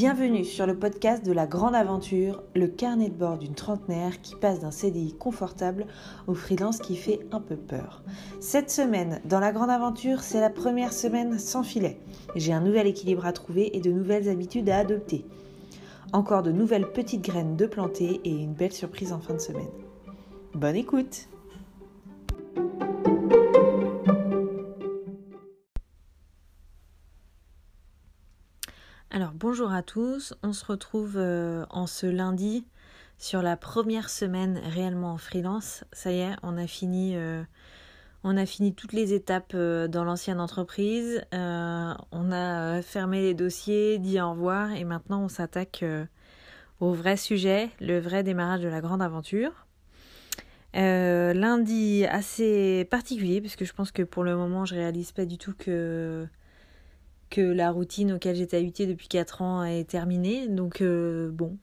Bienvenue sur le podcast de la grande aventure, le carnet de bord d'une trentenaire qui passe d'un CDI confortable au freelance qui fait un peu peur. Cette semaine, dans la grande aventure, c'est la première semaine sans filet. J'ai un nouvel équilibre à trouver et de nouvelles habitudes à adopter. Encore de nouvelles petites graines de planter et une belle surprise en fin de semaine. Bonne écoute Alors bonjour à tous, on se retrouve euh, en ce lundi sur la première semaine réellement en freelance. Ça y est, on a fini, euh, on a fini toutes les étapes euh, dans l'ancienne entreprise. on a fermé les dossiers, dit au revoir et maintenant on s'attaque au vrai sujet, le vrai démarrage de la grande aventure. lundi assez particulier puisque je pense que pour le moment je réalise pas du tout que que la routine auquel j'étais habituée depuis 4 ans est terminée. Donc euh, bon,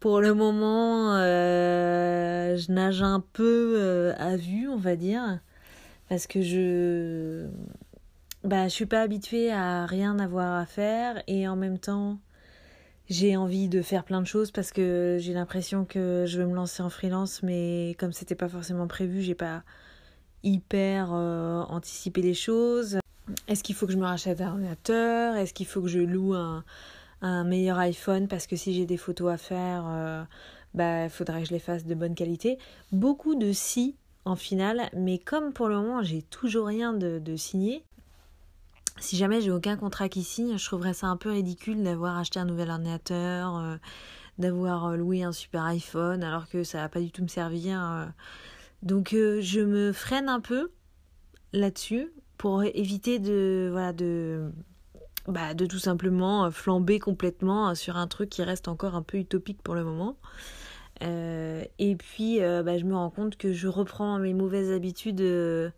pour le moment, euh, je nage un peu euh, à vue, on va dire, parce que je bah, je suis pas habituée à rien avoir à faire et en même temps, j'ai envie de faire plein de choses parce que j'ai l'impression que je veux me lancer en freelance, mais comme c'était pas forcément prévu, j'ai pas hyper anticipé les choses. Est-ce qu'il faut que je me rachète un ordinateur? Est-ce qu'il faut que je loue un, meilleur iPhone? Parce que si j'ai des photos à faire, euh, bah, faudrait que je les fasse de bonne qualité. Beaucoup de si en finale, mais comme pour le moment j'ai toujours rien de, de signé, si jamais j'ai aucun contrat qui signe, je trouverais ça un peu ridicule d'avoir acheté un nouvel ordinateur, euh, d'avoir euh, loué un super iPhone alors que ça va pas du tout me servir. Donc je me freine un peu là-dessus pour éviter de voilà de bah, de tout simplement flamber complètement sur un truc qui reste encore un peu utopique pour le moment. Euh, et puis euh, bah, je me rends compte que je reprends mes mauvaises habitudes euh,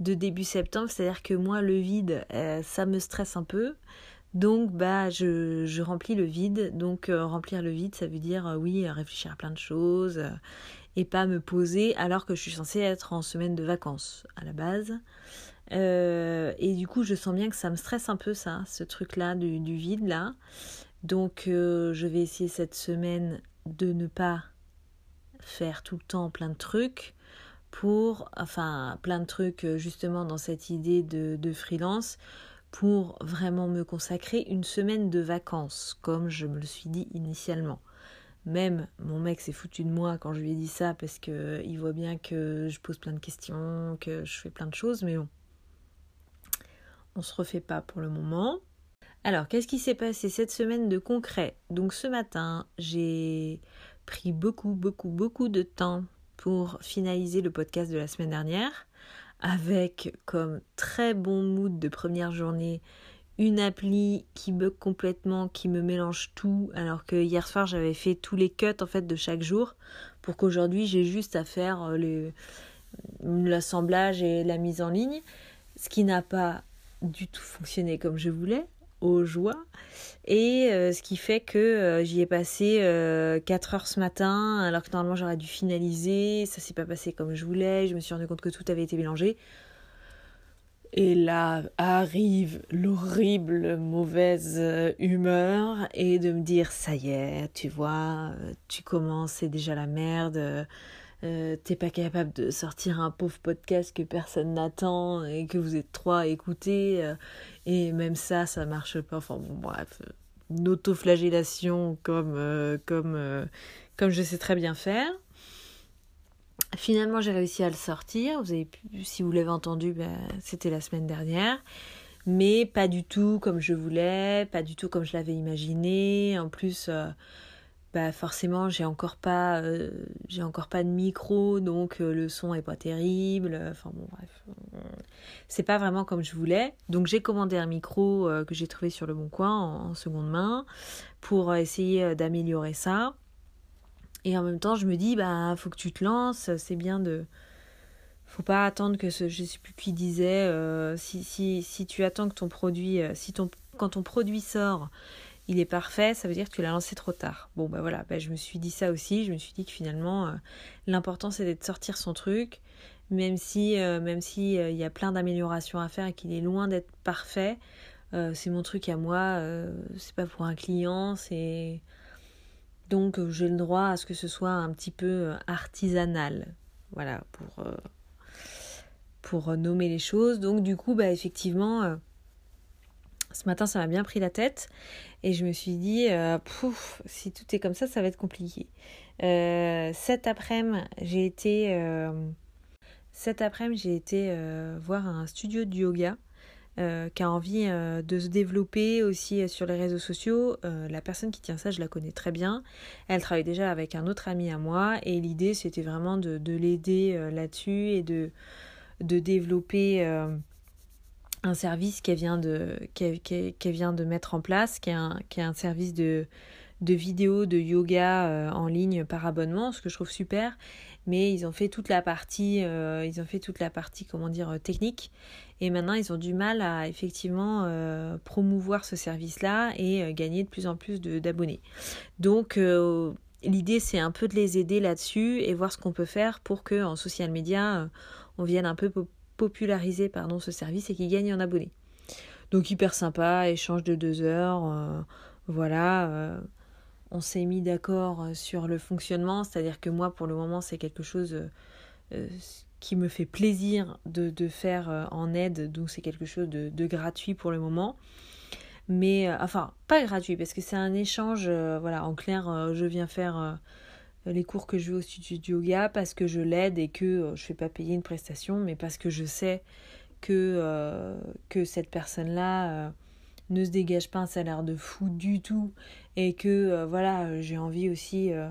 de début septembre, c'est-à-dire que moi le vide ça me stresse un peu. Donc bah je, je remplis le vide. Donc remplir le vide ça veut dire oui réfléchir à plein de choses et pas me poser alors que je suis censée être en semaine de vacances à la base. Euh, et du coup, je sens bien que ça me stresse un peu, ça, ce truc-là du, du, vide, là. Donc, euh, je vais essayer cette semaine de ne pas faire tout le temps plein de trucs pour, enfin, plein de trucs euh, justement dans cette idée de, de freelance pour vraiment me consacrer une semaine de vacances, comme je me le suis dit initialement. Même mon mec s'est foutu de moi quand je lui ai dit ça parce que il voit bien que je pose plein de questions, que je fais plein de choses, mais bon, on se refait pas pour le moment. Alors, qu'est-ce qui s'est passé cette semaine de concret? Donc ce matin, j'ai pris beaucoup, beaucoup, beaucoup de temps pour finaliser le podcast de la semaine dernière, avec comme très bon mood de première journée une appli qui bug complètement, qui me mélange tout, alors que hier soir j'avais fait tous les cuts en fait de chaque jour, pour qu'aujourd'hui j'ai juste à faire l'assemblage et la mise en ligne, ce qui n'a pas du tout fonctionné comme je voulais, aux joies. Et euh, ce qui fait que euh, j'y ai passé 4 euh, heures ce matin, alors que normalement j'aurais dû finaliser. Ça s'est pas passé comme je voulais. Je me suis rendu compte que tout avait été mélangé. Et là arrive l'horrible mauvaise humeur et de me dire ça y est, tu vois, tu commences, c'est déjà la merde euh, t'es pas capable de sortir un pauvre podcast que personne n'attend et que vous êtes trois à écouter euh, et même ça ça marche pas. Enfin bon bref une autoflagellation comme euh, comme comme je sais très bien faire. Finalement j'ai réussi à le sortir. Vous avez pu, si vous l'avez entendu ben, c'était la semaine dernière. Mais pas du tout comme je voulais pas du tout comme je l'avais imaginé. En plus bah forcément j'ai encore pas euh, j'ai encore pas de micro donc euh, le son est pas terrible. Enfin bon bref. C'est pas vraiment comme je voulais. Donc j'ai commandé un micro euh, que j'ai trouvé sur le bon coin en, seconde main pour essayer d'améliorer ça. Et en même temps je me dis bah faut que tu te lances. C'est bien de faut pas attendre que ce je sais plus qui disait si, si si tu attends que ton produit si ton quand ton produit sort il est parfait, ça veut dire que tu l'as lancé trop tard. Bon, bah voilà, bah, je me suis dit ça aussi. Je me suis dit que finalement, euh, l'important c'est de sortir son truc, même si, euh, même si euh, il y a plein d'améliorations à faire et qu'il est loin d'être parfait. c'est mon truc à moi, c'est pas pour un client, c'est donc j'ai le droit à ce que ce soit un petit peu artisanal. Voilà, pour, pour nommer les choses. Donc du coup, bah, effectivement, ce matin, ça m'a bien pris la tête. Et je me suis dit, pouf, si tout est comme ça, ça va être compliqué. cet après-midi, j'ai été... cet après-midi, j'ai été voir un studio de yoga euh, qui a envie euh, de se développer aussi euh, sur les réseaux sociaux. la personne qui tient ça, je la connais très bien. Elle travaille déjà avec un autre ami à moi et l'idée c'était vraiment de, l'aider là-dessus et de développer un service qu'elle vient, de, vient de mettre en place, qui est un, service de, de vidéos de yoga en ligne par abonnement, ce que je trouve super mais ils ont fait toute la partie, euh, ils ont fait toute la partie, comment dire, euh, technique. Et maintenant, ils ont du mal à effectivement euh, promouvoir ce service-là et gagner de plus en plus d'abonnés. Donc, l'idée, c'est un peu de les aider là-dessus et voir ce qu'on peut faire pour que en social media, on vienne un peu populariser pardon, ce service et qu'il gagne en abonnés. Donc, hyper sympa, échange de deux heures. voilà on s'est mis d'accord euh, sur le fonctionnement, c'est-à-dire que moi, pour le moment, c'est quelque chose euh, euh, qui me fait plaisir de, faire en aide, donc c'est quelque chose de, gratuit pour le moment. Mais, enfin, pas gratuit, parce que c'est un échange, voilà, en clair, je viens faire les cours que je veux au studio de yoga parce que je l'aide et que je ne fais pas payer une prestation, mais parce que je sais que, que cette personne-là ne se dégage pas un salaire de fou du tout et que euh, voilà j'ai envie aussi euh,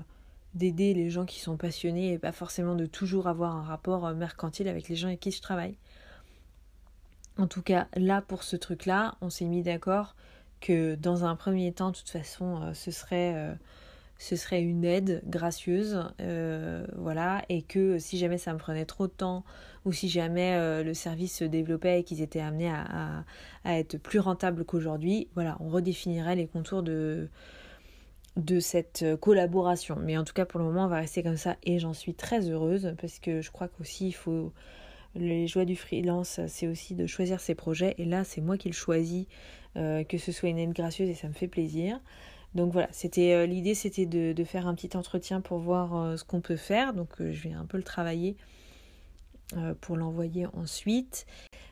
d'aider les gens qui sont passionnés et pas forcément de toujours avoir un rapport euh, mercantile avec les gens avec qui je travaille. En tout cas, là pour ce truc-là, on s'est mis d'accord que dans un premier temps, de toute façon, ce serait ce serait une aide gracieuse, voilà, et que si jamais ça me prenait trop de temps ou si jamais euh, le service se développait et qu'ils étaient amenés à, être plus rentables qu'aujourd'hui, voilà, on redéfinirait les contours de, de cette collaboration. Mais en tout cas, pour le moment, on va rester comme ça et j'en suis très heureuse parce que je crois qu'aussi, il faut. Les joies du freelance, c'est aussi de choisir ses projets et là, c'est moi qui le choisis, euh, que ce soit une aide gracieuse et ça me fait plaisir. Donc voilà, c'était euh, l'idée, c'était de, faire un petit entretien pour voir ce qu'on peut faire. Donc je vais un peu le travailler euh, pour l'envoyer ensuite.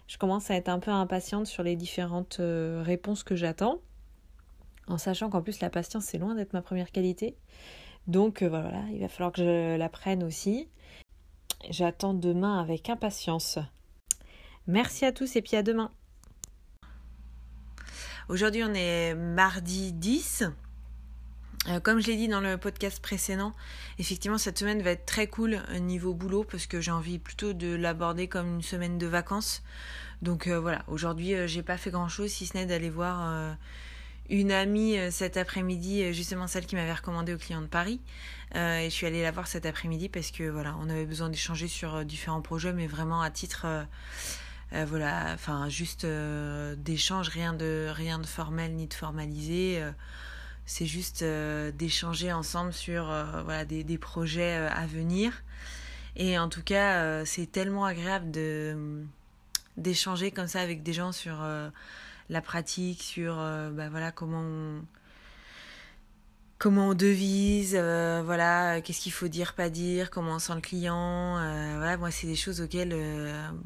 Je commence à être un peu impatiente sur les différentes euh, réponses que j'attends, en sachant qu'en plus la patience c'est loin d'être ma première qualité. Donc euh, voilà, il va falloir que je la prenne aussi. J'attends demain avec impatience. Merci à tous et puis à demain. Aujourd'hui on est mardi 10. Euh, comme je l'ai dit dans le podcast précédent, effectivement cette semaine va être très cool euh, niveau boulot parce que j'ai envie plutôt de l'aborder comme une semaine de vacances. Donc euh, voilà, aujourd'hui j'ai pas fait grand chose si ce n'est d'aller voir une amie cet après-midi, justement celle qui m'avait recommandé au client de Paris. et je suis allée la voir cet après-midi parce que voilà, on avait besoin d'échanger sur différents projets, mais vraiment à titre voilà, enfin juste d'échange, rien de rien de formel ni de formalisé c'est juste euh, d'échanger ensemble sur euh, des, projets euh, à venir. Et en tout cas, c'est tellement agréable d'échanger comme ça avec des gens sur la pratique, sur bah, comment on, devise, voilà, qu'est-ce qu'il faut dire, pas dire, comment on sent le client. voilà, moi, c'est des choses auxquelles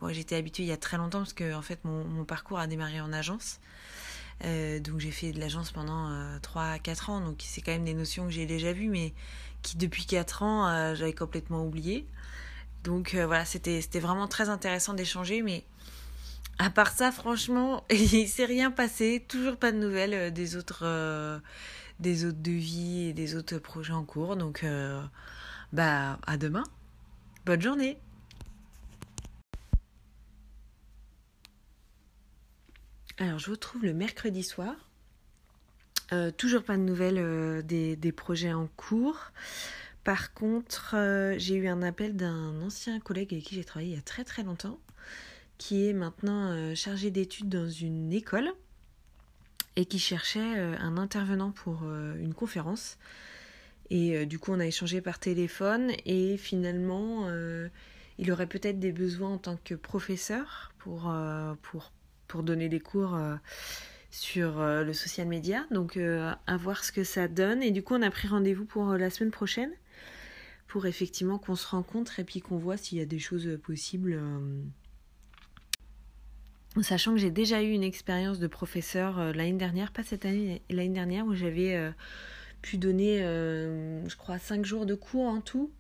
j'étais habituée il y a très longtemps parce que en fait, mon parcours a démarré en agence. Euh, donc j'ai fait de l'agence pendant euh, 3 4 ans, donc c'est quand même des notions que j'ai déjà vues, mais qui depuis 4 ans euh, j'avais complètement oublié. Donc euh, voilà, c'était vraiment très intéressant d'échanger, mais à part ça, franchement, il s'est rien passé, toujours pas de nouvelles des autres des autres devis et des autres projets en cours. Donc bah à demain. Bonne journée. Alors, je vous retrouve le mercredi soir. Euh, toujours pas de nouvelles euh, des, projets en cours. Par contre, euh, j'ai eu un appel d'un ancien collègue avec qui j'ai travaillé il y a très très longtemps, qui est maintenant chargé d'études dans une école et qui cherchait un intervenant pour une conférence. Et du coup, on a échangé par téléphone et finalement, il aurait peut-être des besoins en tant que professeur pour, pour pour donner des cours euh, sur le social media. Donc à voir ce que ça donne. Et du coup, on a pris rendez-vous pour la semaine prochaine pour effectivement qu'on se rencontre et puis qu'on voit s'il y a des choses possibles. Sachant que j'ai déjà eu une expérience de professeur l'année dernière, pas cette année, l'année dernière, où j'avais pu donner, je crois, cinq jours de cours en tout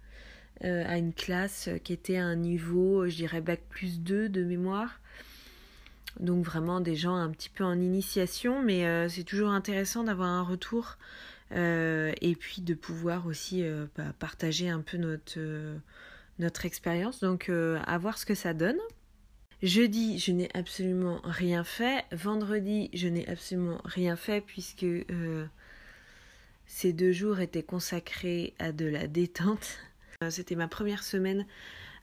euh, à une classe qui était à un niveau, je dirais, bac plus 2 de mémoire. Donc vraiment des gens un petit peu en initiation, mais euh, c'est toujours intéressant d'avoir un retour euh, et puis de pouvoir aussi bah, partager un peu notre, notre expérience. Donc à voir ce que ça donne. Jeudi, je n'ai absolument rien fait. Vendredi, je n'ai absolument rien fait puisque ces deux jours étaient consacrés à de la détente. Euh, c'était ma première semaine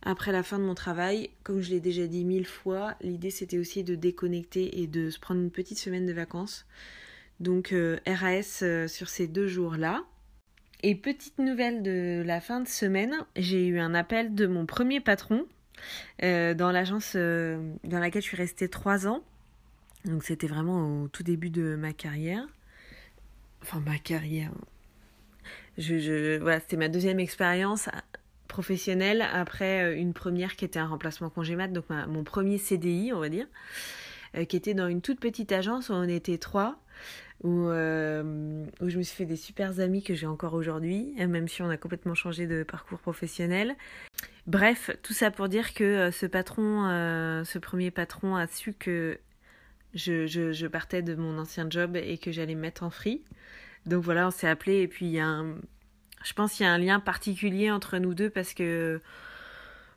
après la fin de mon travail. Comme je l'ai déjà dit mille fois, l'idée c'était aussi de déconnecter et de se prendre une petite semaine de vacances. Donc euh, RAS euh, sur ces deux jours-là. Et petite nouvelle de la fin de semaine, j'ai eu un appel de mon premier patron dans l'agence dans laquelle je suis restée trois ans. Donc c'était vraiment au tout début de ma carrière. Enfin ma carrière, je, voilà, c'était ma deuxième expérience professionnelle après euh, une première qui était un remplacement congé mat, donc mon premier CDI, on va dire, euh, qui était dans une toute petite agence où on était trois, où, euh, où je me suis fait des super amis que j'ai encore aujourd'hui, même si on a complètement changé de parcours professionnel. Bref, tout ça pour dire que ce patron, ce premier patron a su que je, je, je, partais de mon ancien job et que j'allais me mettre en free. Donc voilà, on s'est appelé et puis il y a un, je pense qu'il y a un lien particulier entre nous deux parce que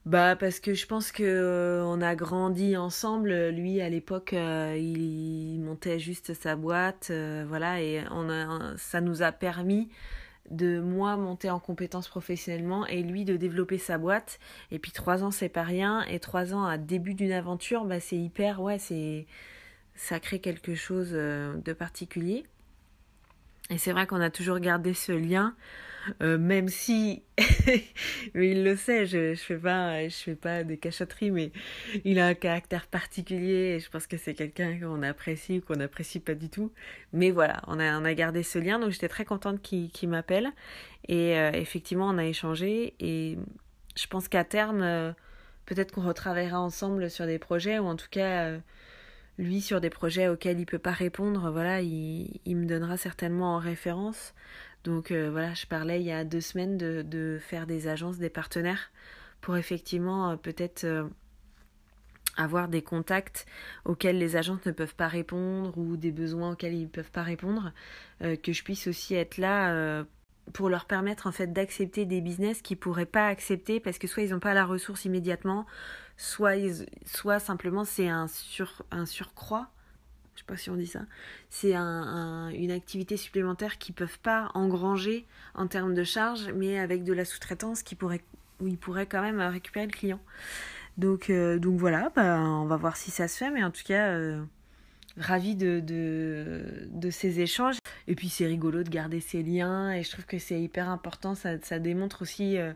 bah parce que je pense que euh, on a grandi ensemble. Lui à l'époque euh, il, montait juste sa boîte, euh, voilà et on a ça nous a permis de moi monter en compétences professionnellement et lui de développer sa boîte. Et puis trois ans c'est pas rien et trois ans à début d'une aventure bah c'est hyper ouais c'est ça crée quelque chose de particulier. Et c'est vrai qu'on a toujours gardé ce lien, euh, même si, il le sait, je, je fais pas, fais de cachotterie, mais il a un caractère particulier et je pense que c'est quelqu'un qu'on apprécie ou qu'on n'apprécie pas du tout. Mais voilà, on a, a gardé ce lien, donc j'étais très contente qu'il m'appelle. Et euh, effectivement, on a échangé et je pense qu'à terme, euh, peut-être qu'on retravaillera ensemble sur des projets ou en tout cas lui sur des projets auxquels il peut pas répondre, voilà, il, il me donnera certainement en référence. Donc euh, voilà, je parlais il y a deux semaines de, de faire des agences, des partenaires pour effectivement euh, peut-être euh, avoir des contacts auxquels les agences ne peuvent pas répondre ou des besoins auxquels ils ne peuvent pas répondre, que je puisse aussi être là pour leur permettre en fait d'accepter des business qu'ils pourraient pas accepter parce que soit ils n'ont pas la ressource immédiatement, soit, simplement c'est un, sur, un surcroît, je sais pas si on dit ça, c'est un, une activité supplémentaire qu'ils peuvent pas engranger en termes de charges, mais avec de la sous-traitance qui pourrait, où ils pourraient quand même récupérer le client. Donc, euh, donc voilà, bah, on va voir si ça se fait, mais en tout cas, euh, ravi de, ces échanges. Et puis c'est rigolo de garder ces liens et je trouve que c'est hyper important. Ça, démontre aussi euh,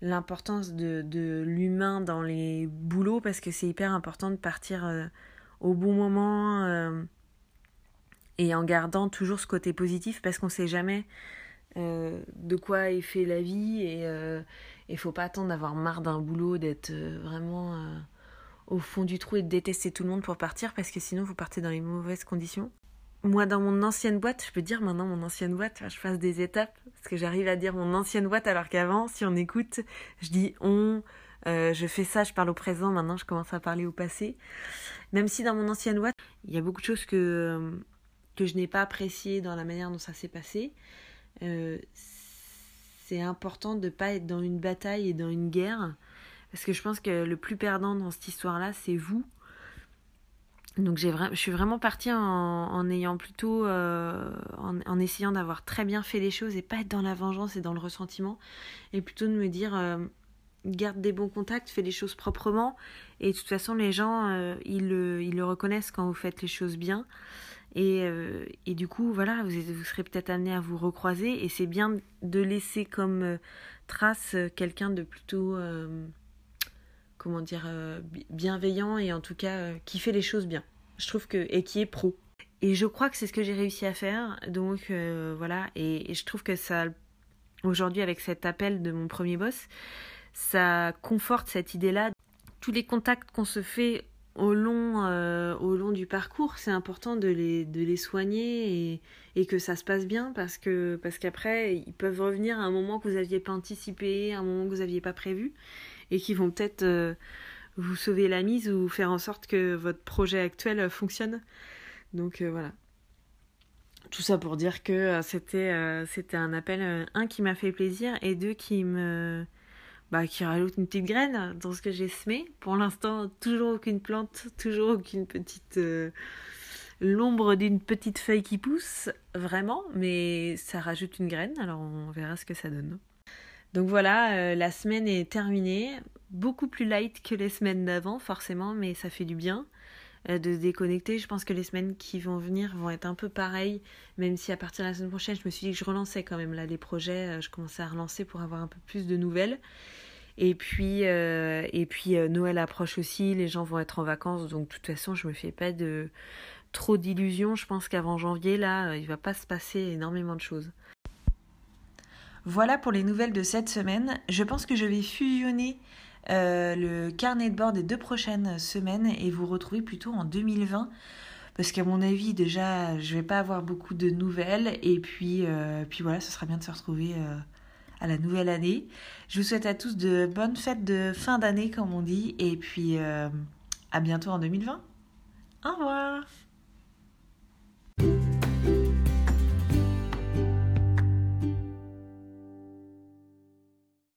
l'importance de, de l'humain dans les boulots parce que c'est hyper important de partir euh, au bon moment euh, et en gardant toujours ce côté positif parce qu'on sait jamais de quoi est fait la vie et il faut pas attendre d'avoir marre d'un boulot, d'être vraiment au fond du trou et de détester tout le monde pour partir parce que sinon vous partez dans les mauvaises conditions. Moi, dans mon ancienne boîte, je peux dire maintenant mon ancienne boîte, je fasse des étapes parce que j'arrive à dire mon ancienne boîte alors qu'avant, si on écoute, je dis on, euh, je fais ça, je parle au présent, maintenant je commence à parler au passé. Même si dans mon ancienne boîte, il y a beaucoup de choses que, que je n'ai pas appréciées dans la manière dont ça s'est passé. Euh, c'est important de ne pas être dans une bataille et dans une guerre parce que je pense que le plus perdant dans cette histoire-là, c'est vous. Donc je suis vraiment partie en, ayant plutôt, euh, en, essayant d'avoir très bien fait les choses et pas être dans la vengeance et dans le ressentiment, et plutôt de me dire, euh, garde des bons contacts, fais les choses proprement, et de toute façon les gens, euh, ils, le, reconnaissent quand vous faites les choses bien, et, et du coup voilà, vous serez peut-être amené à vous recroiser, et c'est bien de laisser comme trace quelqu'un de plutôt comment dire, euh, bienveillant et en tout cas euh, qui fait les choses bien. Je trouve que, et qui est pro. et je crois que c'est ce que j'ai réussi à faire. Donc voilà, et, et, je trouve que ça, aujourd'hui avec cet appel de mon premier boss, ça conforte cette idée-là. Tous les contacts qu'on se fait au long, euh, au long du parcours, c'est important de les, de les soigner et, et, que ça se passe bien parce que parce qu'après, ils peuvent revenir à un moment que vous n'aviez pas anticipé, à un moment que vous n'aviez pas prévu et qui vont peut-être euh, vous sauver la mise ou faire en sorte que votre projet actuel fonctionne. Donc euh, voilà. Tout ça pour dire que c'était un appel, un qui m'a fait plaisir et deux qui me bah, qui rajoute une petite graine dans ce que j'ai semé. Pour l'instant, toujours aucune plante, toujours aucune petite. Euh, l'ombre d'une petite feuille qui pousse, vraiment, mais ça rajoute une graine, alors on verra ce que ça donne. Donc voilà, euh, la semaine est terminée, beaucoup plus light que les semaines d'avant, forcément, mais ça fait du bien. Euh, de se déconnecter. Je pense que les semaines qui vont venir vont être un peu pareilles, même si à partir de la semaine prochaine, je me suis dit que je relançais quand même là les projets, euh, je commençais à relancer pour avoir un peu plus de nouvelles. Et puis, et puis Noël approche aussi, les gens vont être en vacances, donc de toute façon, je me fais pas de trop d'illusions. Je pense qu'avant janvier, là, il va pas se passer énormément de choses. Voilà pour les nouvelles de cette semaine. Je pense que je vais fusionner euh, le carnet de bord des deux prochaines semaines et vous retrouver plutôt en 2020 parce qu'à mon avis déjà je vais pas avoir beaucoup de nouvelles et puis euh, voilà ce sera bien de se retrouver euh, à la nouvelle année. Je vous souhaite à tous de bonnes fêtes de fin d'année comme on dit et puis à bientôt en 2020. Au revoir